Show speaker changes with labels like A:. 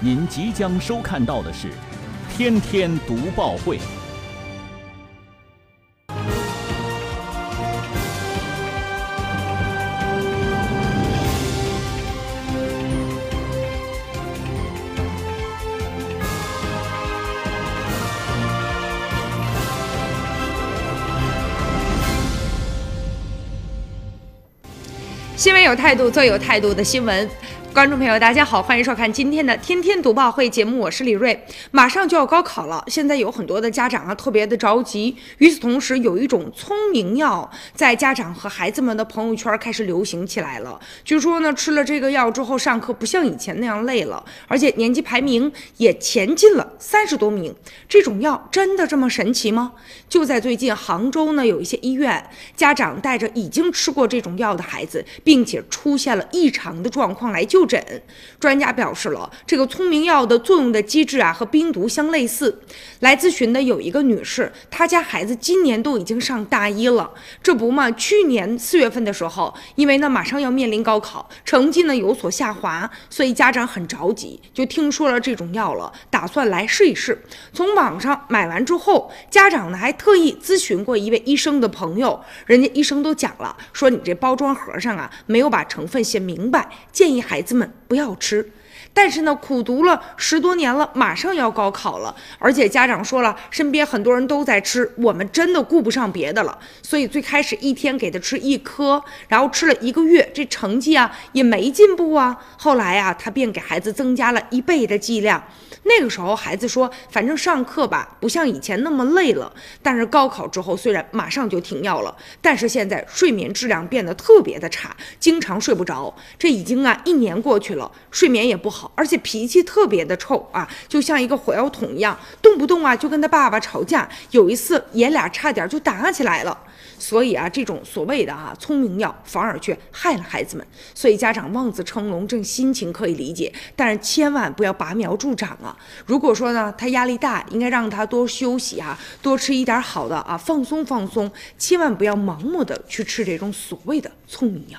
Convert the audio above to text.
A: 您即将收看到的是《天天读报会》。
B: 新闻有态度，做有态度的新闻。观众朋友，大家好，欢迎收看今天的《天天读报会》节目，我是李瑞。马上就要高考了，现在有很多的家长啊，特别的着急。与此同时，有一种聪明药在家长和孩子们的朋友圈开始流行起来了。据说呢，吃了这个药之后，上课不像以前那样累了，而且年级排名也前进了三十多名。这种药真的这么神奇吗？就在最近，杭州呢，有一些医院家长带着已经吃过这种药的孩子，并且出现了异常的状况来就。诊专家表示了，这个聪明药的作用的机制啊，和冰毒相类似。来咨询的有一个女士，她家孩子今年都已经上大一了，这不嘛，去年四月份的时候，因为呢马上要面临高考，成绩呢有所下滑，所以家长很着急，就听说了这种药了，打算来试一试。从网上买完之后，家长呢还特意咨询过一位医生的朋友，人家医生都讲了，说你这包装盒上啊没有把成分写明白，建议孩子。们不要吃，但是呢，苦读了十多年了，马上要高考了，而且家长说了，身边很多人都在吃，我们真的顾不上别的了，所以最开始一天给他吃一颗，然后吃了一个月，这成绩啊也没进步啊，后来啊，他便给孩子增加了一倍的剂量。那个时候，孩子说：“反正上课吧，不像以前那么累了。但是高考之后，虽然马上就停药了，但是现在睡眠质量变得特别的差，经常睡不着。这已经啊一年过去了，睡眠也不好而且脾气特别的臭啊，就像一个火药桶一样，动不动啊就跟他爸爸吵架。有一次，爷俩差点就打起来了。”所以啊，这种所谓的啊聪明药，反而却害了孩子们。所以家长望子成龙，这心情可以理解，但是千万不要拔苗助长啊！如果说呢，他压力大，应该让他多休息啊，多吃一点好的啊，放松放松，千万不要盲目的去吃这种所谓的聪明药。